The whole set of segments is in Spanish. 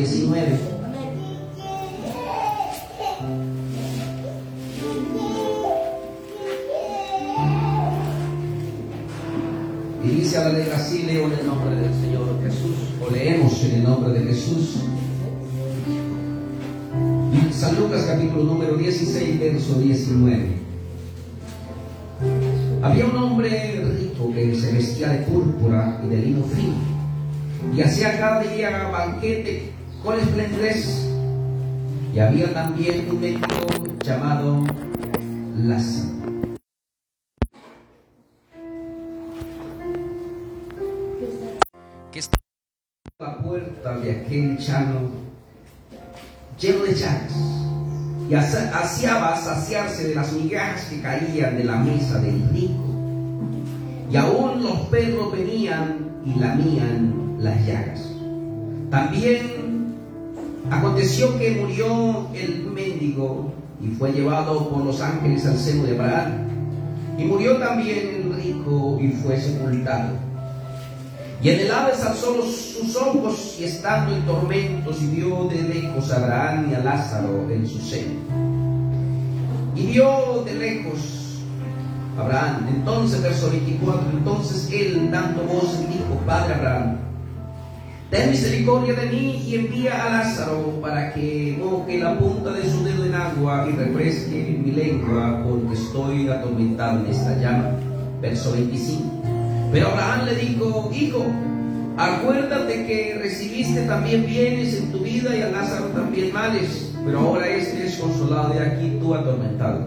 19. Y dice a la letra así, leo en el nombre del Señor Jesús, o leemos en el nombre de Jesús. San Lucas capítulo número 16, verso 19. Había un hombre rico que se vestía de púrpura y de lino fino y hacía cada día banquete con esplendidez. Y había también un médico llamado Lázaro. Que estaba a la puerta de aquel llano lleno de llagas y hacía saciarse de las migajas que caían de la mesa del rico. Y aún los perros venían y lamían las llagas. También aconteció que murió el mendigo y fue llevado por los ángeles al seno de Abraham. Y murió también el rico y fue sepultado. Y en el ave alzó sus ojos y estando en tormentos y vio de lejos a Abraham y a Lázaro en su seno. Y vio de lejos Abraham. Entonces, verso 24, entonces él dando voz dijo, Padre Abraham, ten misericordia de mí y envía a Lázaro para que moje la punta de su dedo en agua y refresque mi lengua porque estoy atormentado en esta llama. Verso 25. Pero Abraham le dijo, hijo, acuérdate que recibiste también bienes en tu vida y a Lázaro también males, pero ahora este es consolado y aquí tú atormentado.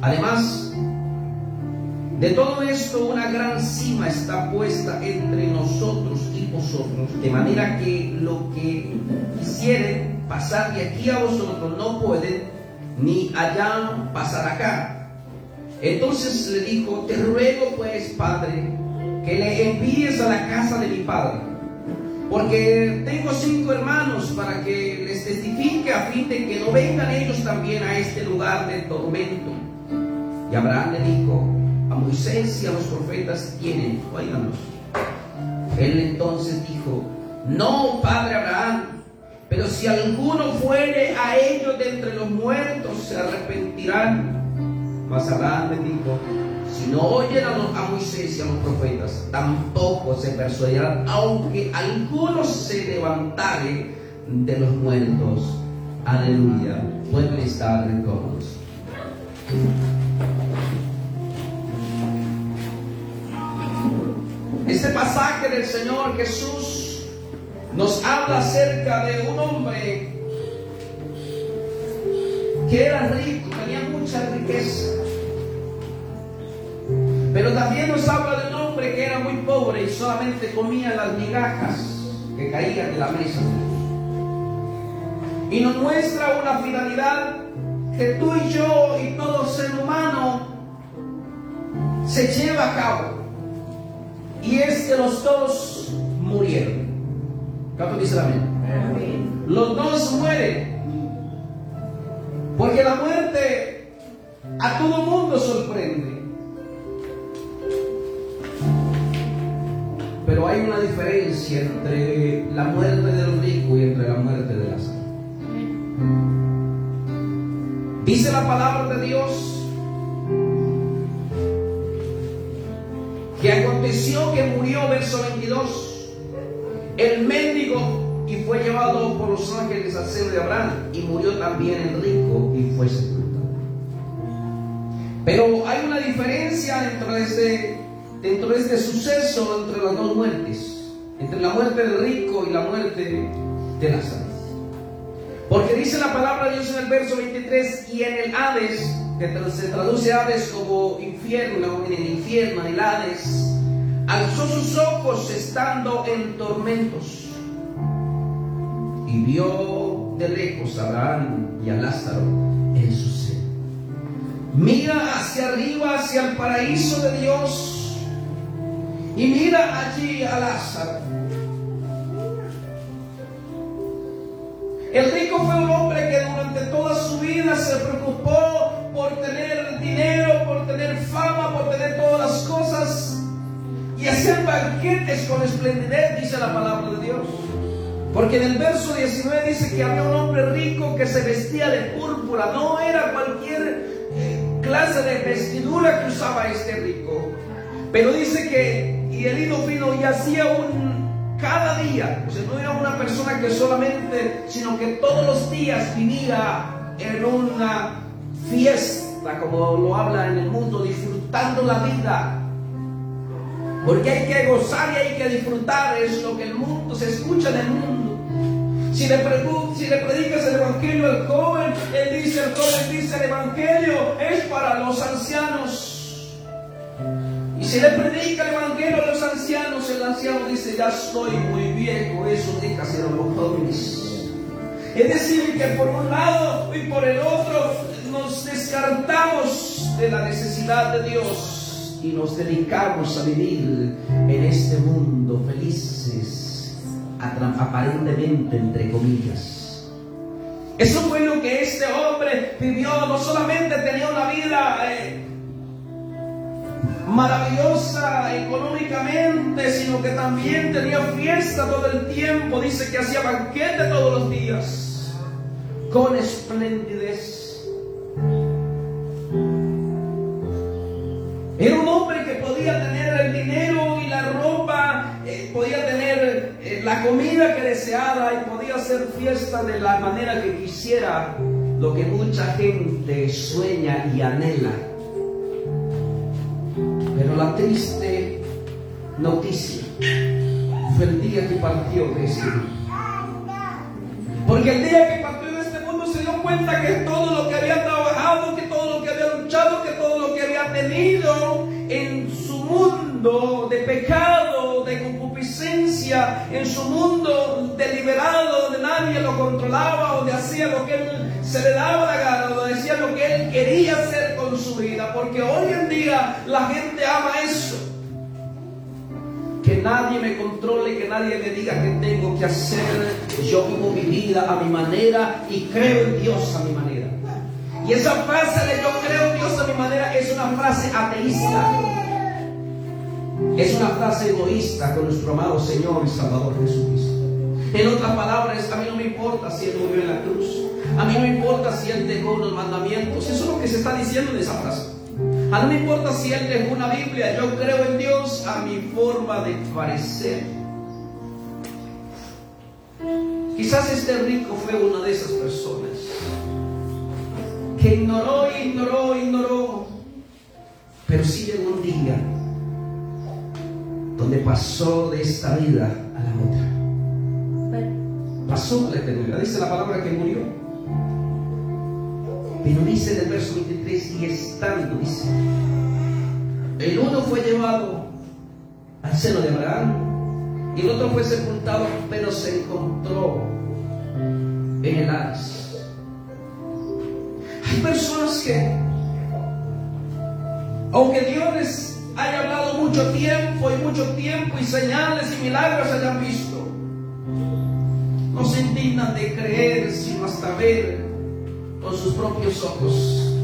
Además, de todo esto una gran cima está puesta entre nosotros y vosotros, de manera que lo que quisieren pasar de aquí a vosotros no pueden, ni allá pasar acá. Entonces le dijo, te ruego pues, Padre, que le envíes a la casa de mi Padre, porque tengo cinco hermanos para que les testifique a fin de que no vengan ellos también a este lugar de tormento. Y Abraham le dijo, Moisés y a los profetas tienen, oíganos. Él entonces dijo, no, Padre Abraham, pero si alguno fuere a ellos de entre los muertos, se arrepentirán. Mas Abraham le dijo, si no oyen a, Moisés y a los profetas, tampoco se persuadirán, aunque algunos se levantare de los muertos. Aleluya. Pueden estar cómodos. Este del Señor Jesús nos habla acerca de un hombre que era rico, tenía mucha riqueza. Pero también nos habla de un hombre que era muy pobre y solamente comía las migajas que caían de la mesa. Y nos muestra una finalidad que tú y yo y todo ser humano se lleva a cabo. Y es que los dos murieron. ¿Cuánto dice amén? Los dos mueren. Porque la muerte a todo mundo sorprende. Pero hay una diferencia entre la muerte del rico y entre la muerte de Lázaro. Dice la palabra de Dios que aconteció que murió, verso 22, el mendigo y fue llevado por los ángeles al seno de Abraham y murió también el rico y fue sepultado. Pero hay una diferencia dentro de este, dentro de este suceso entre las dos muertes, entre la muerte del rico y la muerte de Lázaro. Porque dice la palabra de Dios en el verso 23 y en el Hades que se traduce Hades como infierno, en el infierno, el Hades, alzó sus ojos estando en tormentos y vio de lejos a Abraham y a Lázaro en su seno. Mira hacia arriba, hacia el paraíso de Dios y mira allí a Lázaro. El rico fue un hombre que durante toda su vida se preocupó por tener dinero, por tener fama, por tener todas las cosas y hacer banquetes con esplendidez, dice la palabra de Dios. Porque en el verso 19 dice que había un hombre rico que se vestía de púrpura. No era cualquier eh, clase de vestidura que usaba este rico. Pero dice que, y el hilo fino, y hacía un, cada día, o sea, no era una persona que solamente, sino que todos los días vivía en una fiesta, como lo habla en el mundo, disfrutando la vida. Porque hay que gozar y hay que disfrutar, es lo que el mundo se escucha en el mundo. Si le, si le predicas el evangelio al joven, él dice, el joven dice, el evangelio es para los ancianos. Y si le predica el evangelio a los ancianos, el anciano dice, ya estoy muy viejo, eso deja ser a los jóvenes. Es decir, que por un lado y por el otro nos descartamos de la necesidad de Dios y nos dedicamos a vivir en este mundo felices, aparentemente entre comillas. Eso fue lo que este hombre vivió, no solamente tenía una vida... Eh, maravillosa económicamente, sino que también tenía fiesta todo el tiempo. Dice que hacía banquete todos los días, con esplendidez. Era un hombre que podía tener el dinero y la ropa, eh, podía tener eh, la comida que deseara y podía hacer fiesta de la manera que quisiera, lo que mucha gente sueña y anhela. Pero la triste noticia fue el día que partió de este. Porque el día que partió de este mundo se dio cuenta que todo lo que había en su mundo de pecado, de concupiscencia, en su mundo deliberado, donde nadie lo controlaba, donde hacía lo que él se le daba la gana, donde decía lo que él quería hacer con su vida. Porque hoy en día la gente ama eso. Que nadie me controle, que nadie me diga qué tengo que hacer. Yo vivo mi vida a mi manera y creo en Dios a mi manera. Y esa frase de yo creo en Dios a mi manera es una frase ateísta. Es una frase egoísta con nuestro amado Señor y Salvador Jesucristo. En otras palabras, a mí no me importa si Él murió en la cruz. A mí no me importa si Él dejó unos mandamientos. Eso es lo que se está diciendo en esa frase. A mí no me importa si Él dejó una Biblia. Yo creo en Dios a mi forma de parecer. Quizás este rico fue una de esas personas que ignoró, ignoró, ignoró. Pero sí llegó un día donde pasó de esta vida a la otra. Pasó a la eternidad. Dice la palabra que murió. Pero dice en el verso 23, y estando, dice, el uno fue llevado al seno de Abraham y el otro fue sepultado, pero se encontró en el Hades. Hay personas que, aunque Dios les haya hablado mucho tiempo y mucho tiempo y señales y milagros hayan visto, no se indignan de creer sino hasta ver con sus propios ojos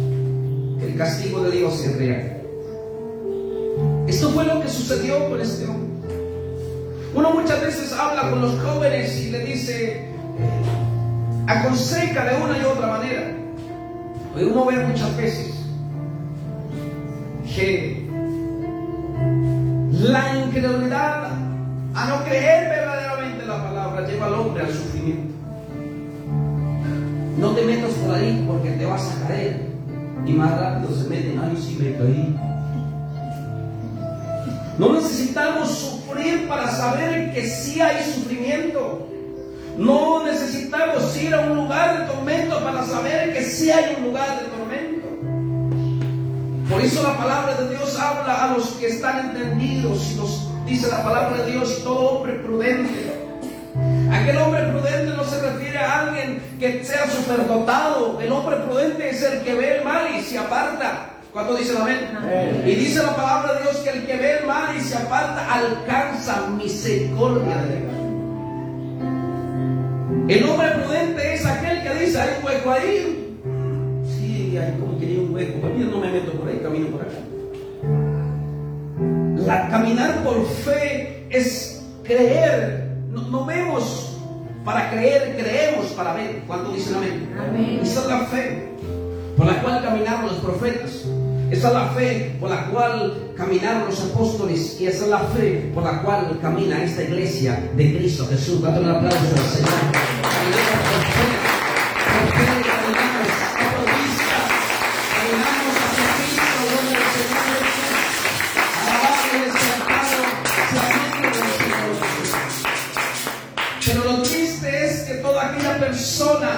que el castigo de Dios es real. Esto fue lo que sucedió con este hombre. Uno muchas veces habla con los jóvenes y le dice, eh, aconseja de una y otra manera. Uno ve muchas veces que la incredulidad a no creer verdaderamente la palabra lleva al hombre al sufrimiento. No te metas por ahí porque te vas a caer. Y más rápido se meten, ay, sí me caí. No necesitamos sufrir para saber que sí hay sufrimiento. No necesitamos ir a un lugar de tormento para saber que sí hay un lugar de tormento. Por eso la palabra de Dios habla a los que están entendidos y nos dice la palabra de Dios, todo hombre prudente Aquel hombre prudente no se refiere a alguien que sea superdotado. El hombre prudente es el que ve el mal y se aparta. ¿Cuánto dice la amén? Y dice la palabra de Dios que el que ve el mal y se aparta alcanza misericordia de Dios. El hombre prudente es aquel que dice, hay un hueco ahí. Sí, hay como que hay un hueco. Pues no me meto por ahí, camino por acá. La caminar por fe es creer no, vemos Para creer, creemos para ver. ¿Cuánto dicen amén? Amén. Esa es la fe por la cual caminaron los profetas. Esa es la fe por la cual caminaron los apóstoles y esa es la fe por la cual camina esta iglesia de Cristo Jesús. Date un aplauso al Señor. Por fe, por fe caminamos por vista, caminamos Señor Jesús. Pero lo triste es que toda aquella persona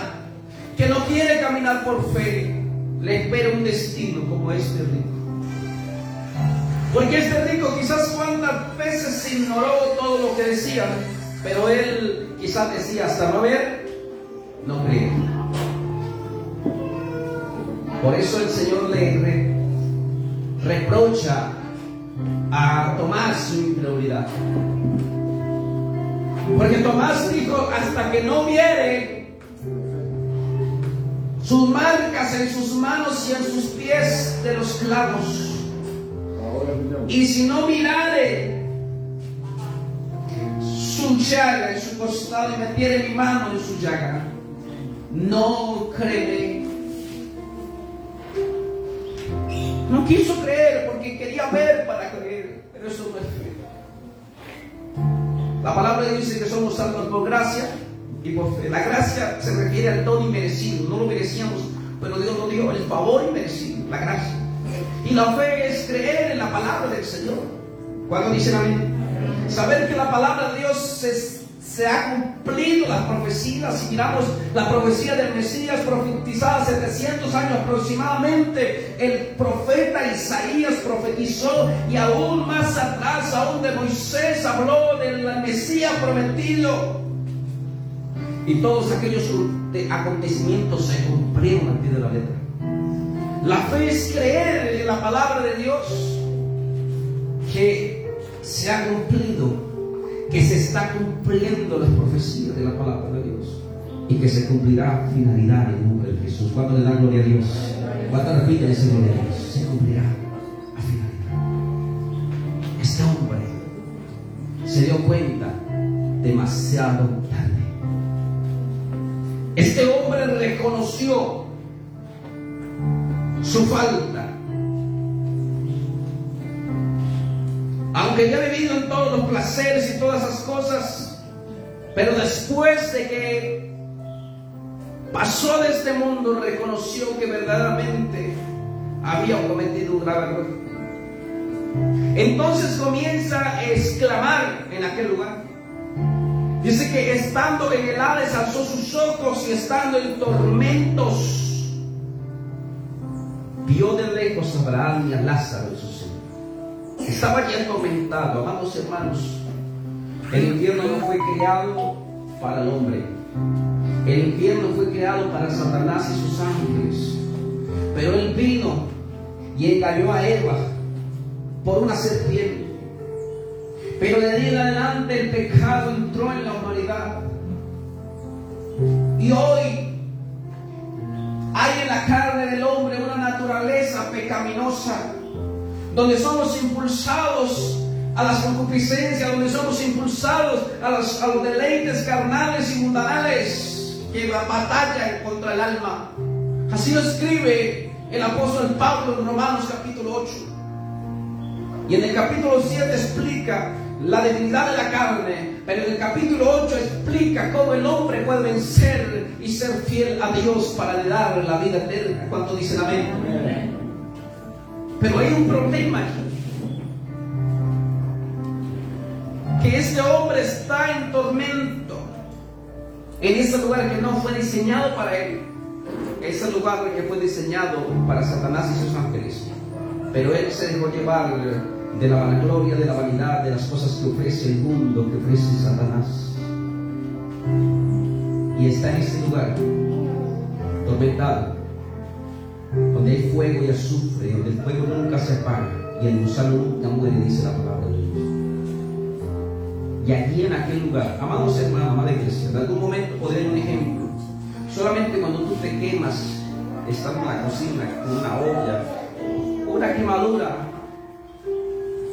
que no quiere caminar por fe, le espera un destino como este rico. Porque este rico quizás cuántas veces ignoró todo lo que decían, pero él quizás decía hasta no ver, no creer. Por eso el Señor le re- reprocha a Tomás su incredulidad. Porque Tomás dijo, hasta que no viere sus marcas en sus manos y en sus pies de los clavos. Y si no mirare su llaga en su costado y metiere mi mano en su llaga, no creeré. No quiso creer porque quería ver para creer, pero eso no es fe. La palabra dice que somos salvos por gracia y por fe. La gracia se refiere al don inmerecido, no lo merecíamos, pero Dios nos dio el favor inmerecido, la gracia. Y la fe es creer en la palabra del Señor. ¿Cuándo dicen amén? Saber que la palabra de Dios se, se ha cumplido las profecías. Si miramos la profecía del Mesías profetizada 700 años aproximadamente, el profeta Isaías profetizó y aún más atrás, aún de Moisés, habló del Mesías prometido. Y todos aquellos acontecimientos se cumplieron al pie de la letra. La fe es creer en la palabra de Dios que se ha cumplido, que se está cumpliendo las profecías de la palabra de Dios y que se cumplirá finalidad en el nombre de Jesús. ¿Cuánto le dan gloria a Dios? ¿Cuánto repiten ese gloria a Dios? Se cumplirá a finalidad. Este hombre se dio cuenta demasiado tarde. Este hombre reconoció su falta. Aunque ya ha vivido en todos los placeres y todas esas cosas, pero después de que pasó de este mundo, reconoció que verdaderamente había cometido un grave error. Entonces comienza a exclamar en aquel lugar. Dice que estando en el Hades alzó sus ojos y estando en tormentos, vio de lejos a Abraham y a Lázaro en su seno. Estaba ya atormentado, amados hermanos. El infierno no fue creado para el hombre. El infierno fue creado para Satanás y sus ángeles. Pero él vino y engañó a Eva por una serpiente. Pero de ahí en adelante el pecado entró en la humanidad. Y hoy hay en la carne del hombre una naturaleza pecaminosa, donde somos impulsados a las concupiscencias, donde somos impulsados a los, a los deleites carnales y mundanales que batallan contra el alma. Así lo escribe el apóstol Pablo en Romanos capítulo 8. Y en el capítulo 7 explica la debilidad de la carne, pero en el capítulo 8 explica cómo el hombre puede vencer y ser fiel a Dios para le dar la vida eterna. ¿Cuánto dicen amén? Pero hay un problema aquí. Que este hombre está en tormento, en ese lugar que no fue diseñado para él, ese lugar que fue diseñado para Satanás y sus ángeles. Pero él se dejó llevar de la vanagloria, de la vanidad, de las cosas que ofrece el mundo, que ofrece Satanás. Y está en este lugar, tormentado, donde hay fuego y azufre, donde el fuego nunca se apaga y el gusano nunca muere, dice la palabra de Dios. Y allí en aquel lugar, amados hermanos, amada iglesia, en algún momento podré dar un ejemplo. Solamente cuando tú te quemas, estando en la cocina, con una olla, una quemadura,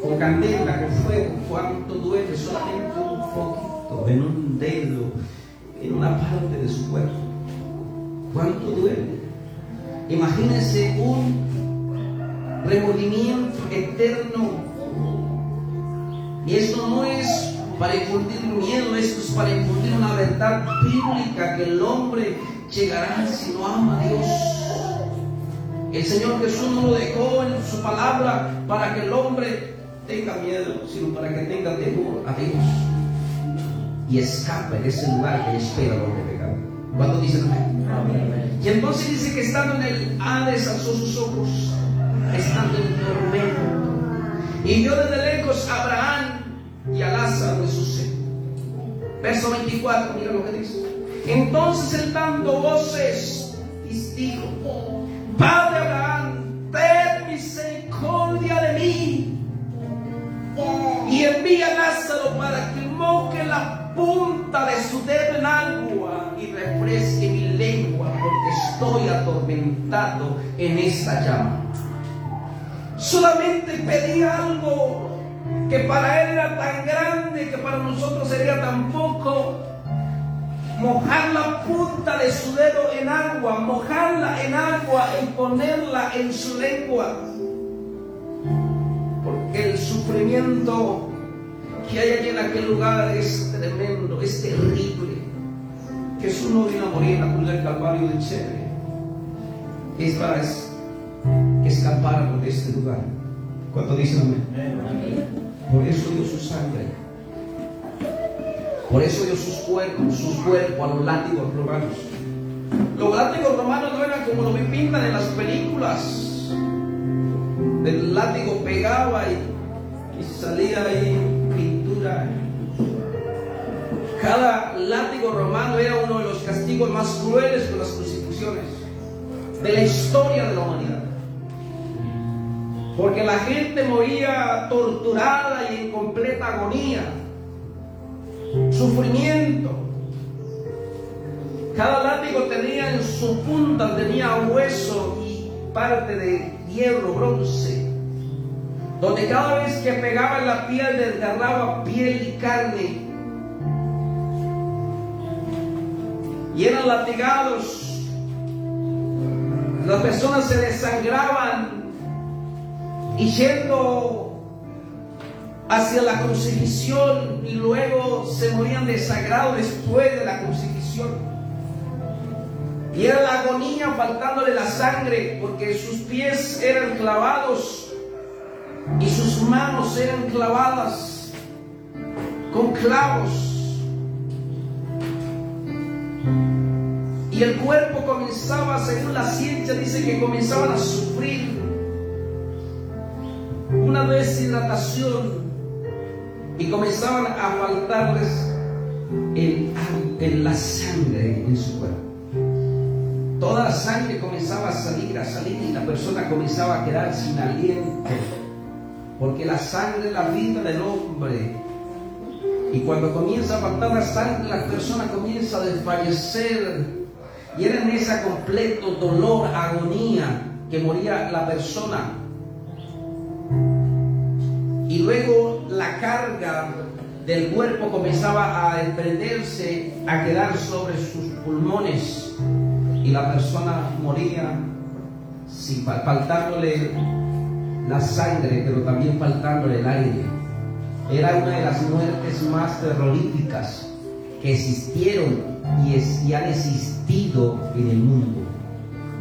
con candela, con fuego, cuánto duele solamente un poquito, en un dedo, en una parte de su cuerpo. ¿Cuánto duele? Imagínense un remordimiento eterno. Y esto no es para infundir miedo, esto es para infundir una verdad bíblica que el hombre llegará si no ama a Dios. El Señor Jesús no lo dejó en su palabra para que el hombre tenga miedo, sino para que tenga temor a Dios y escape de ese lugar que espera donde pecado. ¿Cuándo dicen amén? Y entonces dice que estando en el Hades alzó sus ojos, estando en tormento. Y vio desde lejos a Abraham y a Lázaro su seno. Verso 24, mira lo que dice. Entonces él dando voces, dijo, estoy atormentado en esta llama. Solamente pedía algo que para él era tan grande que para nosotros sería tan poco mojar la punta de su dedo en agua, mojarla en agua y ponerla en su lengua. Porque el sufrimiento que hay allí en aquel lugar es tremendo, es terrible. Jesús no vino a morir en la cruz del Calvario de Chévere. Es para que escapáramos de este lugar. ¿Cuánto dicen amén? Por eso dio su sangre por eso dio sus cuerpos, sus cuerpos a los látigos romanos. Los látigos romanos no eran como lo que pintan en las películas. El látigo pegaba y, salía ahí pintura. Cada látigo romano era uno de los castigos más crueles con las crucifixiones de la historia de la humanidad. Porque la gente moría torturada y en completa agonía sufrimiento. Cada látigo tenía en su punta, tenía hueso y parte de hierro, bronce, donde cada vez que pegaba en la piel desgarraba piel y carne. Y eran latigados. Las personas se desangraban y yendo hacia la crucifixión y luego se morían desagrados después de la crucifixión. Y era la agonía faltándole la sangre porque sus pies eran clavados y sus manos eran clavadas con clavos. Y el cuerpo comenzaba, según la ciencia, dice que comenzaban a sufrir una deshidratación y comenzaban a faltarles en la sangre en su cuerpo. Toda la sangre comenzaba a salir, a salir y la persona comenzaba a quedar sin aliento. Porque la sangre es la vida del hombre. Y cuando comienza a faltar la sangre, la persona comienza a desfallecer. Y era en ese completo dolor, agonía, que moría la persona. Y luego la carga del cuerpo comenzaba a desprenderse, a quedar sobre sus pulmones. Y la persona moría sin faltándole la sangre, pero también faltándole el aire. Era una de las muertes más terroríficas que existieron y, y han existido en el mundo.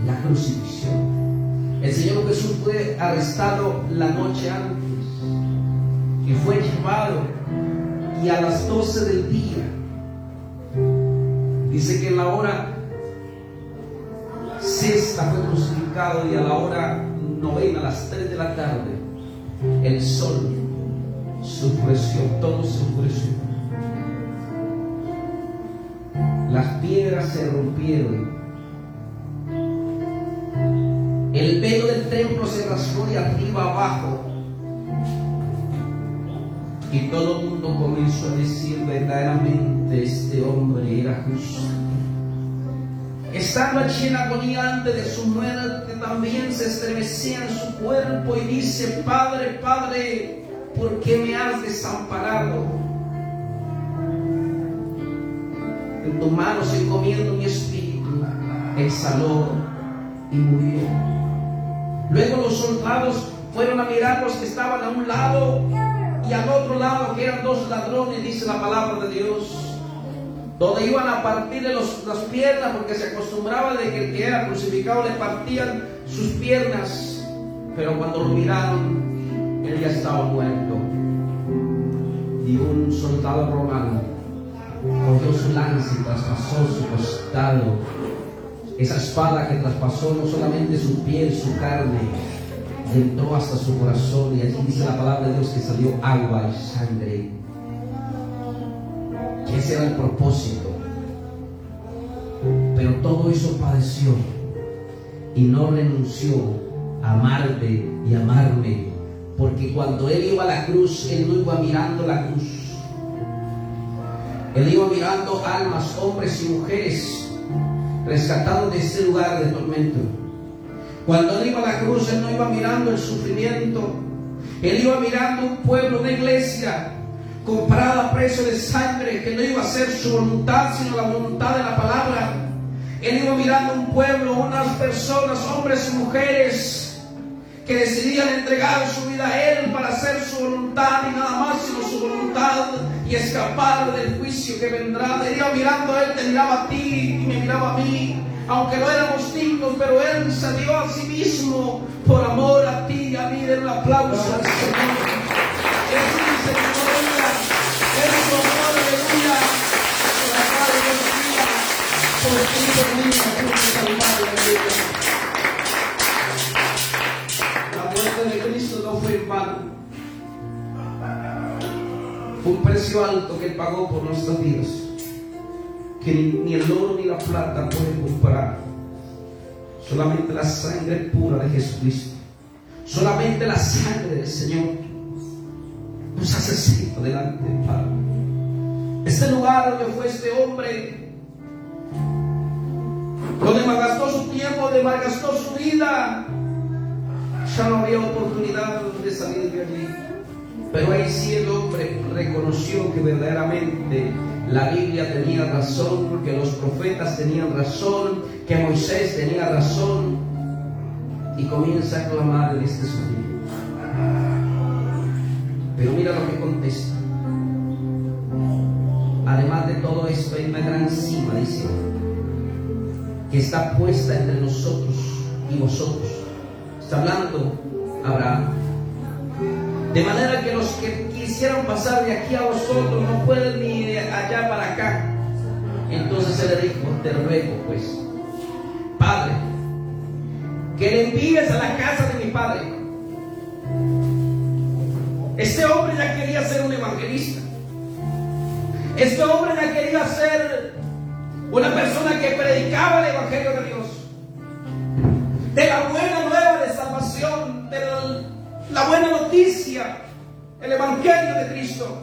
La crucifixión. El Señor Jesús fue arrestado la noche antes y fue llevado y a las 12 del día, dice que en la hora sexta fue crucificado y a la hora novena, a las 3 de la tarde, el sol sufreció, todo sufreció. Las piedras se rompieron. El velo del templo se rasgó de arriba abajo y todo el mundo comenzó a decir verdaderamente este hombre era justo. Estando allí en agonía antes de su muerte, también se estremecía en su cuerpo y dice, Padre, Padre, ¿por qué me has desamparado? En tus manos encomiendo mi espíritu, exhaló y murió. Luego los soldados fueron a mirar los que estaban a un lado y al otro lado, que eran dos ladrones, dice la palabra de Dios donde iban a partirle las piernas porque se acostumbraba de que el que era crucificado le partían sus piernas, pero cuando lo miraron, él ya estaba muerto. Y un soldado romano cogió su lanza y traspasó su costado. Esa espada que traspasó no solamente su piel, su carne, entró hasta su corazón y allí dice la palabra de Dios que salió agua y sangre ese era el propósito. Pero todo eso padeció y no renunció a amarte y amarme. Porque cuando Él iba a la cruz, Él no iba mirando la cruz. Él iba mirando almas, hombres y mujeres rescatados de ese lugar de tormento. Cuando Él iba a la cruz, Él no iba mirando el sufrimiento. Él iba mirando un pueblo, una iglesia comprada a precio de sangre, que no iba a ser su voluntad, sino la voluntad de la palabra. Él iba mirando un pueblo, unas personas, hombres y mujeres, que decidían entregar su vida a Él para hacer su voluntad y nada más sino su voluntad y escapar del juicio que vendrá. Iba mirando a Él, te miraba a ti y me miraba a mí. Aunque no éramos dignos, pero Él se dio a sí mismo por amor a ti y a mí. Den un aplauso al Señor. La Un precio alto que Él pagó por nuestras vidas. Que ni el oro ni la plata pueden comprar. Solamente la sangre pura de Jesucristo. Solamente la sangre del Señor nos hace ser delante del Padre. Este lugar donde fue este hombre donde malgastó su tiempo, donde malgastó su vida, ya no había oportunidad de salir de allí. Pero ahí sí el hombre reconoció que verdaderamente la Biblia tenía razón, que los profetas tenían razón, que Moisés tenía razón, y comienza a clamar en este sonido. Pero mira lo que contesta. Además de todo esto, hay una gran cima, dice que está puesta entre nosotros y vosotros. Está hablando Abraham. De manera que los que quisieran pasar de aquí a vosotros no pueden ni de allá para acá. Entonces se le dijo, te ruego pues, Padre, que le envíes a la casa de mi padre. Este hombre ya quería ser un evangelista. Este hombre ya quería ser una persona que predicaba el Evangelio de Dios. De la buena la, buena noticia, el Evangelio de Cristo.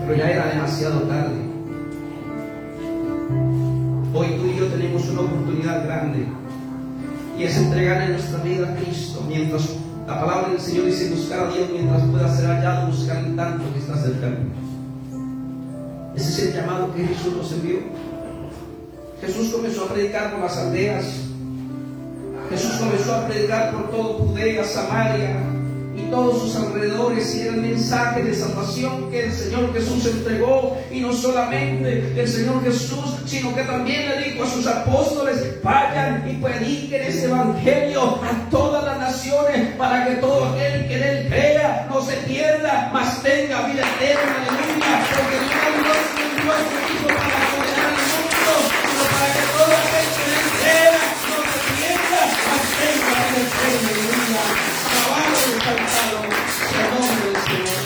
Pero ya era demasiado tarde. Hoy tú y yo tenemos una oportunidad grande y es entregarle nuestra vida a Cristo mientras la palabra del Señor dice buscar a Dios mientras pueda ser hallado, buscar en tanto que está cercano. Ese es el llamado que Jesús nos envió. Jesús comenzó a predicar por las aldeas. Jesús comenzó a predicar por todo Judea, Samaria y todos sus alrededores. Y era el mensaje de salvación que el Señor Jesús entregó. Y no solamente el Señor Jesús, sino que también le dijo a sus apóstoles: vayan y prediquen ese evangelio a todas las naciones para que todo aquel que en él crea no se pierda, mas tenga vida eterna. Aleluya. Porque Dios no Dios hijo para al mundo, sino para que todo aquel Aleluya. Alabado y nombre del Señor.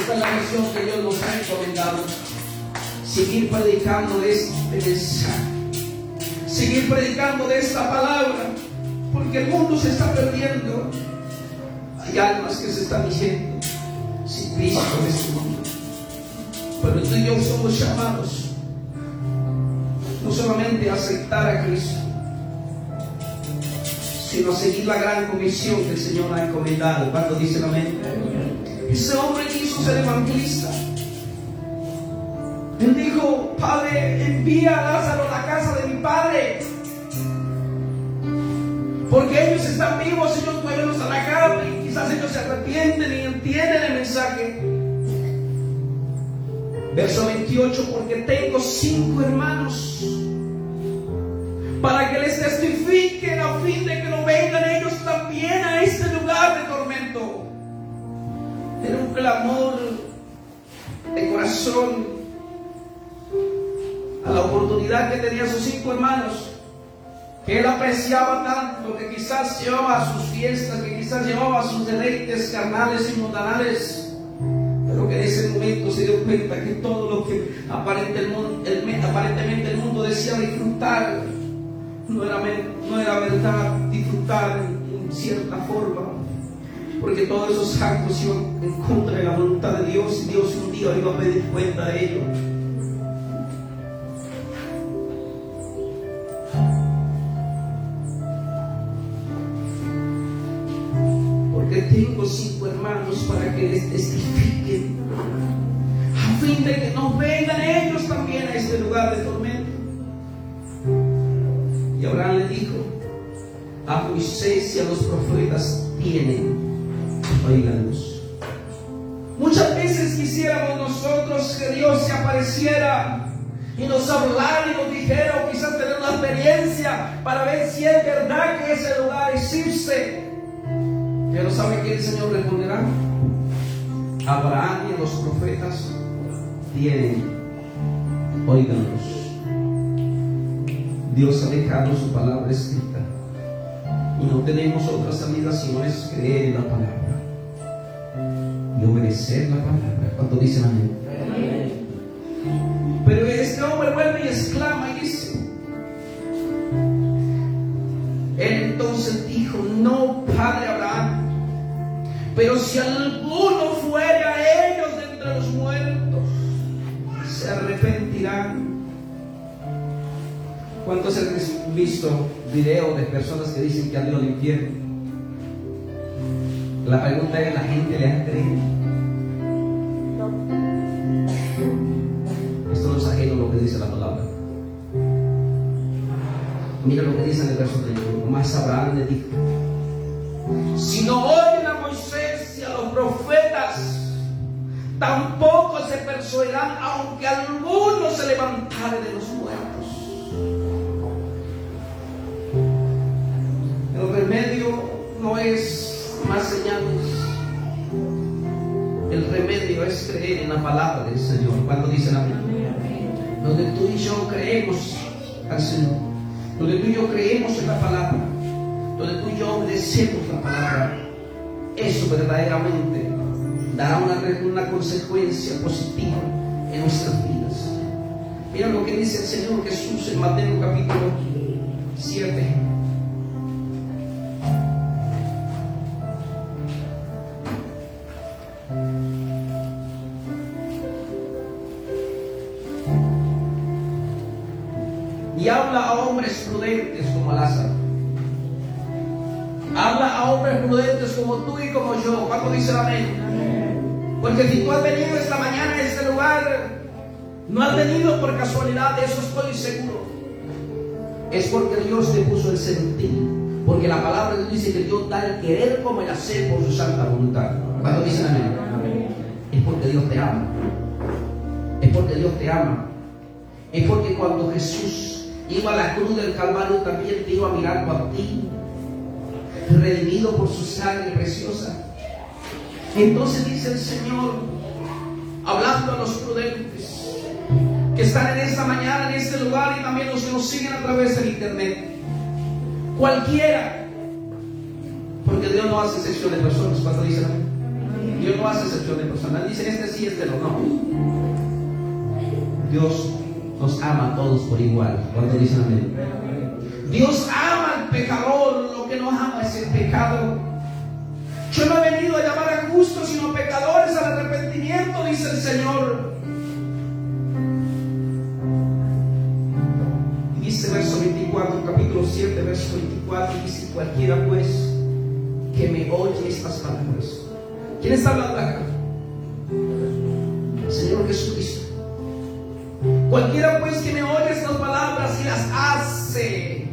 Esta es la misión que Dios nos ha encomendado. Seguir predicando de este mensaje. Seguir predicando de esta palabra porque el mundo se está perdiendo. Hay almas que se están diciendo sin Cristo en este mundo. Pero tú y yo somos llamados no solamente a aceptar a Cristo, sino a seguir la gran comisión que el Señor ha encomendado. Cuando dice amén? Ese hombre quiso ser evangelista. Él dijo, Padre, envía a Lázaro a la casa de mi padre. Porque ellos están vivos, ellos buenos a la cama y quizás ellos se arrepienten y entienden el mensaje. Verso 28, porque tengo cinco hermanos para que les testifiquen a fin de que no vengan ellos también a este lugar de tormento. Era un clamor de corazón a la oportunidad que tenían sus cinco hermanos, que él apreciaba tanto, que quizás llevaba sus fiestas, que quizás llevaba sus deleites carnales y mundanales, pero que en ese momento se dio cuenta que todo lo que aparentemente el mundo decía disfrutar, no era, verdad disfrutar en, cierta forma, porque todos esos actos iban en contra de la voluntad de Dios y Dios un día iba a pedir cuenta de ello. Porque tengo cinco hermanos para que les testifiquen, a fin de que no vengan ellos también a este lugar de tormento. Y Abraham le dijo, a Moisés y a los profetas tienen, oíganlos. Muchas veces quisiéramos nosotros que Dios se apareciera y nos hablara y nos dijera, o quizás tener una experiencia para ver si es verdad que ese lugar existe. Pero ¿sabe que el Señor responderá? Abraham y los profetas tienen, oíganlos. Dios ha dejado su palabra escrita y no tenemos otra salida sino es creer en la palabra y obedecer la palabra. ¿Cuánto dicen amén? Pero este hombre vuelve y exclama y dice, él entonces dijo, no, Padre Abraham, pero si alguno fuera a ellos de entre los muertos, se arrepentirán ¿Cuántos han visto videos de personas que dicen que han ido al infierno? La pregunta es, ¿la gente le ha creído? Esto no es ajeno a lo que dice la palabra. Mira lo que dice en el verso 31. Más Abraham le dijo, si no oyen a Moisés y a los profetas, tampoco se persuadirán, aunque alguno se levantare de los muertos. Es más señales. El remedio es creer en la palabra del Señor. Cuando dicen amén. Donde tú y yo creemos al Señor. Donde tú y yo creemos en la palabra. Donde tú y yo obedecemos la palabra. Eso verdaderamente dará una, una consecuencia positiva en nuestras vidas. Mira lo que dice el Señor Jesús en Mateo capítulo 7. Prudentes como Lázaro. Habla a hombres prudentes como tú y como yo. ¿Cuánto dice amén? Porque si tú has venido esta mañana a este lugar, no has venido por casualidad, de eso estoy seguro. Es porque Dios te puso el sentir. Porque la palabra de Dios dice que Dios da el querer como el hacer por su santa voluntad. ¿Cuánto dicen amén? Es porque Dios te ama. Es porque Dios te ama. Es porque cuando Jesús iba a la cruz del Calvario también te iba a ti, redimido por su sangre preciosa. Entonces dice el Señor, hablando a los prudentes que están en esta mañana, en este lugar y también los que nos siguen a través del internet. Cualquiera, porque Dios no hace excepción de personas, cuando dicen Dios no hace excepción de personas. Dicen este sí, este no. No. Dios nos ama a todos por igual. cuando dicen amén? Dios ama al pecador, lo que nos ama es el pecado. Yo no he venido a llamar a justos, sino pecadores al arrepentimiento, dice el Señor. Y dice verso 24, capítulo 7, verso 24, dice cualquiera pues que me oye estas palabras. ¿Quién está hablando acá? Señor Jesucristo. Cualquiera pues que me oye estas palabras y las hace,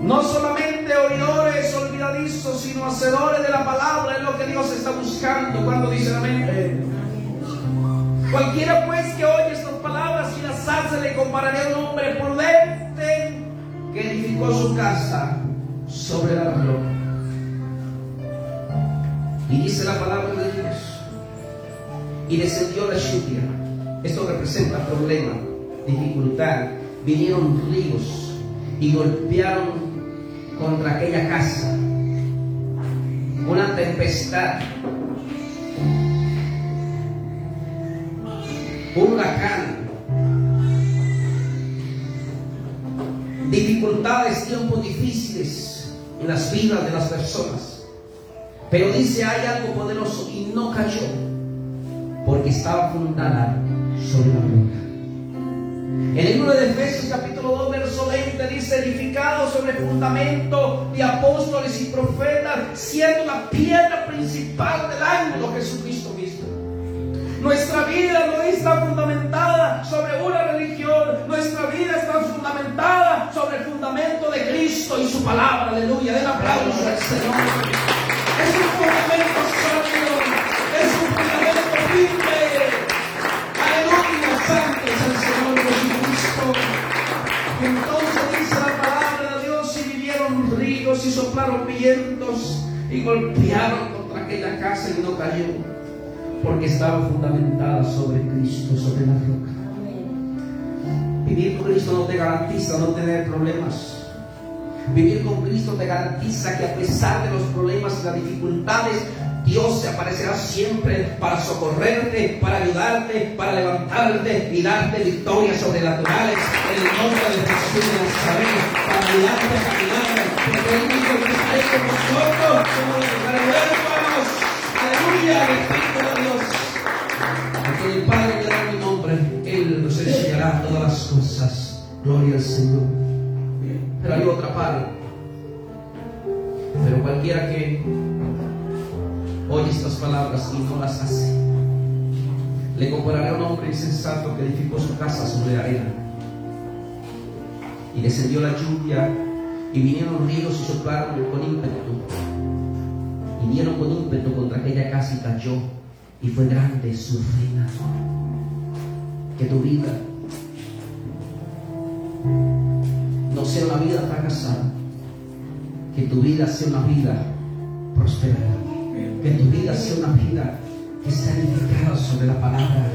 no solamente oidores olvidadizos, sino hacedores de la palabra, es lo que Dios está buscando cuando dice amén. Cualquiera pues que oye estas palabras y las hace, le compararé a un hombre prudente que edificó su casa sobre la roca. Y dice la palabra de Dios. Y descendió la lluvia. Esto representa problema, dificultad. Vinieron ríos y golpearon contra aquella casa. Una tempestad. Un huracán. Dificultades, tiempos difíciles en las vidas de las personas. Pero dice, hay algo poderoso y no cayó, porque estaba fundada sobre la roca. El libro de Efesios capítulo 2, verso 20 dice, edificado sobre el fundamento de apóstoles y profetas, siendo la piedra principal del ángulo Jesucristo mismo. Nuestra vida no está fundamentada sobre una religión, nuestra vida está fundamentada sobre el fundamento de Cristo y su palabra. Aleluya, den aplauso al Señor. Es un fundamento sólido. Ríos y soplaron vientos y golpearon contra aquella casa y no cayó porque estaba fundamentada sobre Cristo, sobre la roca. Vivir con Cristo no te garantiza no tener problemas. Vivir con Cristo te garantiza que a pesar de los problemas y las dificultades, Dios se aparecerá siempre para socorrerte, para ayudarte, para levantarte y darte victorias sobrenaturales en el nombre de Jesús de Nazaret, para ayudarte a caminar, Gloria al Señor. Pero hay otra parte. Pero cualquiera que oye estas palabras y no las hace, le compararé a un hombre insensato que edificó su casa sobre arena. Y descendió la lluvia y vinieron ríos y soplaron con ímpetu. Y dieron con ímpetu contra aquella casa y cayó. Y fue grande su reina. Que tu vida no sea una vida fracasada, que tu vida sea una vida prosperada, que tu vida sea una vida que sea edificada sobre la palabra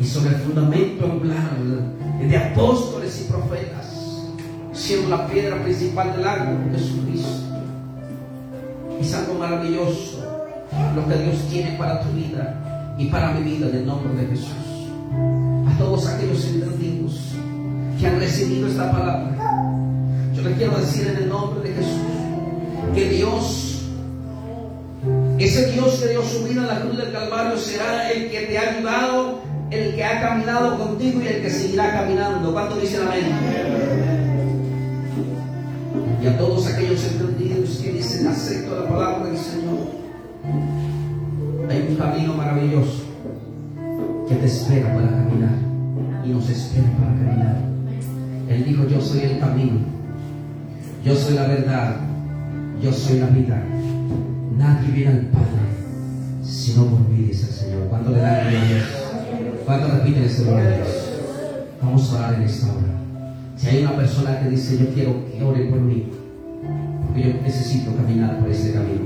y sobre el fundamento angular de apóstoles y profetas, siendo la piedra principal del árbol Jesucristo. Es algo maravilloso lo que Dios tiene para tu vida y para mi vida en el nombre de Jesús. A todos aquellos entendidos que han recibido esta palabra, yo le quiero decir en el nombre de Jesús que Dios, ese Dios que dio su vida en la cruz del Calvario, será el que te ha ayudado, el que ha caminado contigo y el que seguirá caminando. ¿Cuánto dicen amén? Y a todos aquellos entendidos que dicen acepto la palabra del Señor, hay un camino maravilloso que te espera para caminar y nos espera para caminar. Él dijo, yo soy el camino yo soy la verdad, yo soy la vida. Nadie viene al Padre si no por mí, dice el Señor. ¿Cuánto le dan a Dios? ¿Cuánto repiten este nombre de Dios? Vamos a orar en esta hora. Si hay una persona que dice, yo quiero que ore por mí, porque yo necesito caminar por este camino.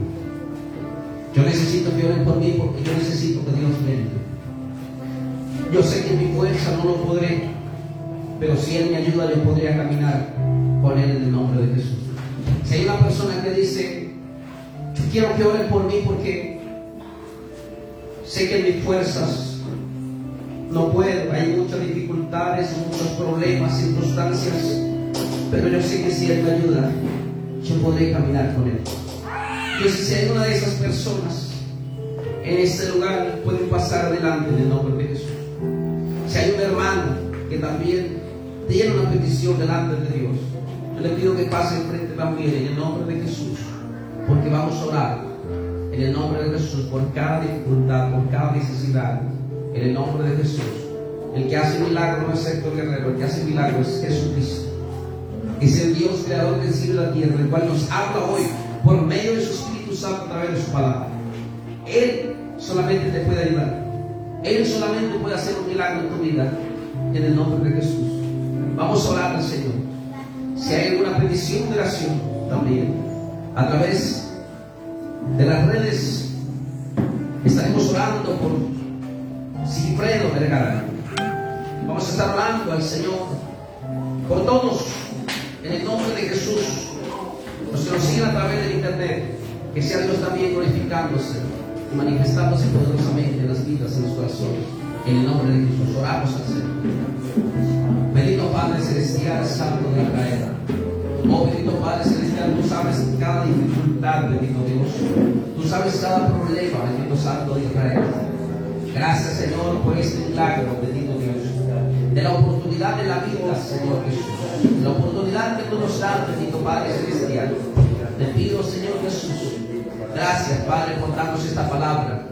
Yo necesito que oren por mí porque yo necesito que Dios me ayude. Yo sé que mi fuerza no lo podré, pero si Él me ayuda, yo podría caminar con Él en el nombre de Jesús. Si hay una persona que dice, yo quiero que oren por mí porque sé que mis fuerzas no puedo, hay muchas dificultades, muchos problemas, circunstancias, pero yo sé que ayuda, yo podré caminar con Él. Yo si hay una de esas personas en este lugar, pueden pasar adelante en el nombre de Jesús. Si hay un hermano que también tiene una petición delante de Dios, yo le pido que pase enfrente también en el nombre de Jesús, porque vamos a orar en el nombre de Jesús por cada dificultad, por cada necesidad. En el nombre de Jesús. El que hace milagro no es Héctor Guerrero, el que hace milagro es Jesucristo. Es el Dios creador del cielo y la tierra, el cual nos habla hoy por medio de su Espíritu Santo a través de su palabra. Él solamente te puede ayudar. Él solamente puede hacer un milagro en tu vida en el nombre de Jesús. Vamos a orar al Señor. Si hay alguna petición de oración también, a través de las redes, estaremos orando por Vamos a estar orando al Señor por todos en el nombre de Jesús. Los que nos siguen a través del internet, que sea Dios también glorificándose y manifestándose poderosamente en las vidas, en los corazones. En el nombre de Jesús, oramos al Señor. Bendito Padre Celestial, Santo de Israel. Oh bendito Padre Celestial, tú sabes cada dificultad, bendito Dios. Tú sabes cada problema, bendito Santo de Israel. Gracias Señor por este milagro, bendito Dios. De la oportunidad de la vida, Señor Jesús. La oportunidad que tú nos das, bendito Padre Celestial. Te pido, Señor Jesús. Gracias, Padre, por darnos esta palabra.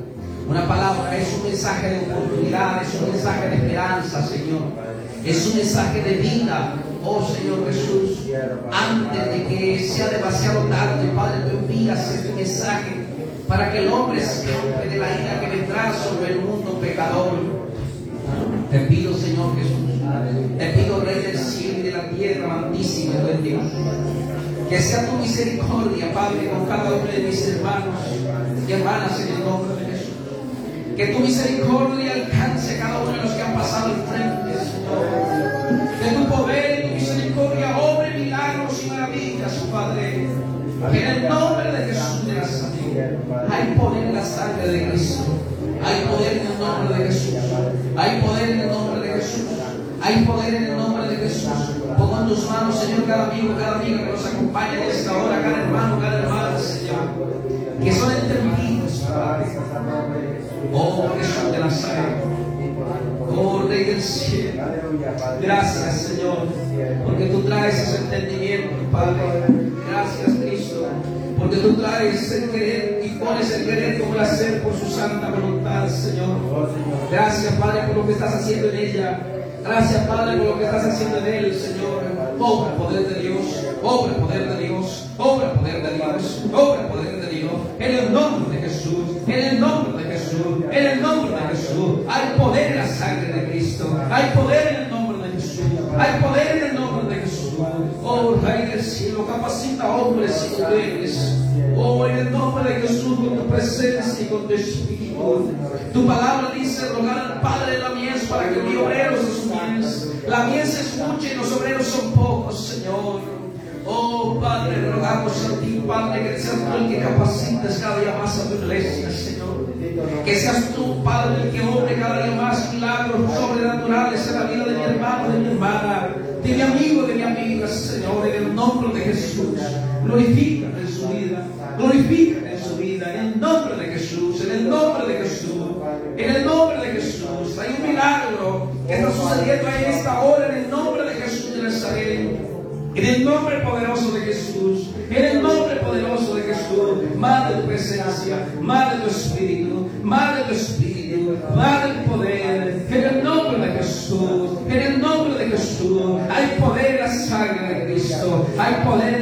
Una palabra es un mensaje de oportunidad, es un mensaje de esperanza, Señor. Es un mensaje de vida, oh Señor Jesús. Antes de que sea demasiado tarde, Padre, tú envías este mensaje para que el hombre escape de la ira que vendrá sobre el mundo pecador. Te pido, Señor Jesús, te pido, Rey del cielo y de la tierra, amantísimo Dios, que sea tu misericordia, Padre, con cada uno de mis hermanos y hermanas en el nombre de Jesús. Que tu misericordia alcance a cada uno de los que han pasado al frente, Señor. Poder en el nombre de Jesús. Pongo en tus manos, Señor, cada amigo, cada amiga que nos acompaña en esta hora, cada hermano, cada hermana, Señor. Que son entendidos. Oh Jesús de Nazaret. Oh Rey del cielo. Gracias, Señor, porque tú traes ese entendimiento, Padre. Gracias, Cristo, porque tú traes el querer y pones el querer como el hacer por su santa voluntad, Señor. Gracias, Padre, por lo que estás haciendo en ella. Gracias, Padre, por lo que estás haciendo en él, Señor. Obra poder de Dios, obra poder de Dios, obra poder de Dios, obra poder de Dios. En el nombre de Jesús, en el nombre de Jesús, en el nombre de Jesús. Hay poder en la sangre de Cristo, hay poder en el nombre de Jesús, hay poder en el nombre de Jesús. Oh, Rey del cielo, capacita hombres y mujeres. Oh, en el nombre de Jesús, presencia y con tu espíritu. Tu palabra dice rogar al Padre de la mies para que envíe obreros de su mies. La mies es mucha y los obreros son pocos, Señor. Oh Padre, rogamos a ti, Padre, que seas tú el que capacites cada día más a tu iglesia, Señor. Que seas tú, Padre, el que obre cada día más milagros sobrenaturales en la vida de mi hermano, de mi hermana, de mi amigo, de mi amiga, Señor, en el nombre de Jesús. Glorifica en su vida, glorifica en su vida, en el nombre de Jesús, en el nombre de Jesús, en el nombre de Jesús. Hay un milagro que está sucediendo en esta hora, en el nombre de Jesús de Nazaret. En el nombre poderoso de Jesús, en el nombre poderoso de Jesús, Madre de tu presencia, Madre de tu espíritu, Madre de tu espíritu, Madre del poder, en el nombre de Jesús, en el nombre de Jesús, hay poder en la sangre de Cristo, hay poder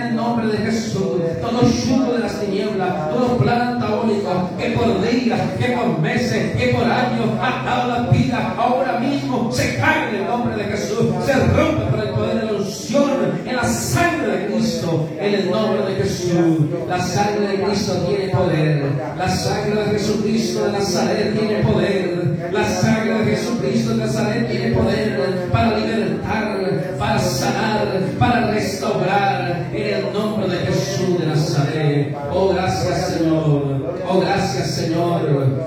que por días, que por meses, que por años ha dado la vida, ahora mismo se cae en el nombre de Jesús, se rompe por el poder de la unción en la sangre de Cristo, en el nombre de Jesús. La sangre de Cristo tiene poder. La sangre de Jesucristo de Nazaret tiene poder. La sangre de Jesucristo de Nazaret tiene poder para libertar, para sanar, para restaurar, en el nombre de Jesús de Nazaret. Oh, gracias Señor. Oh, gracias Señor.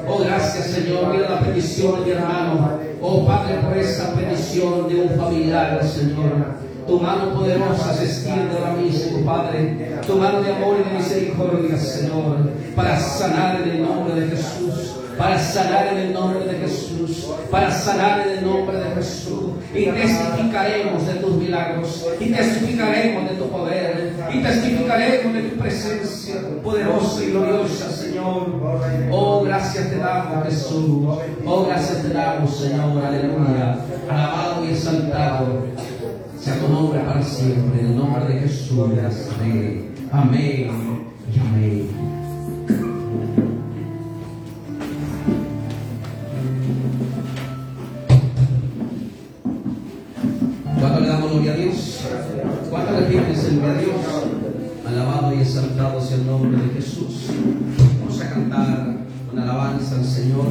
Oh, gracias Señor. Mira la petición mi hermano. Oh, Padre, por esta petición de un familiar, Señor. Tu mano poderosa se extiende ahora mismo, Padre. Tu mano de amor y de misericordia, Señor, para sanar en el nombre de Jesús. Para sanar en el nombre de Jesús, para sanar en el nombre de Jesús. Y testificaremos de tus milagros, y testificaremos de tu poder, y testificaremos de tu presencia poderosa y gloriosa, Señor. Oh, gracias te damos, Jesús. Oh, gracias te damos, Señor. Aleluya. Alabado y exaltado sea tu nombre para siempre, en el nombre de Jesús. Amén. Amén y amén. Exaltado sea el nombre de Jesús. Vamos a cantar una alabanza al Señor.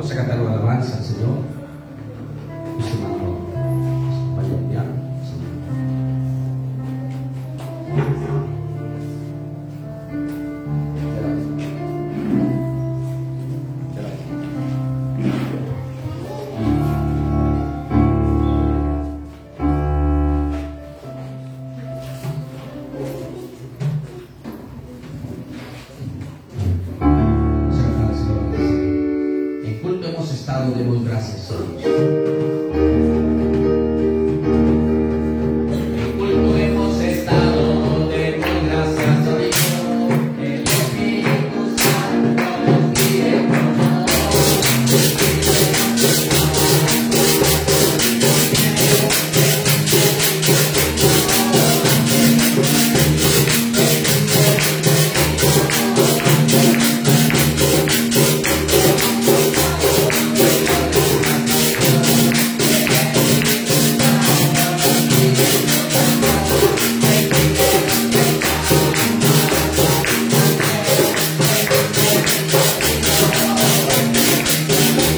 estado, demos gracias, Señor.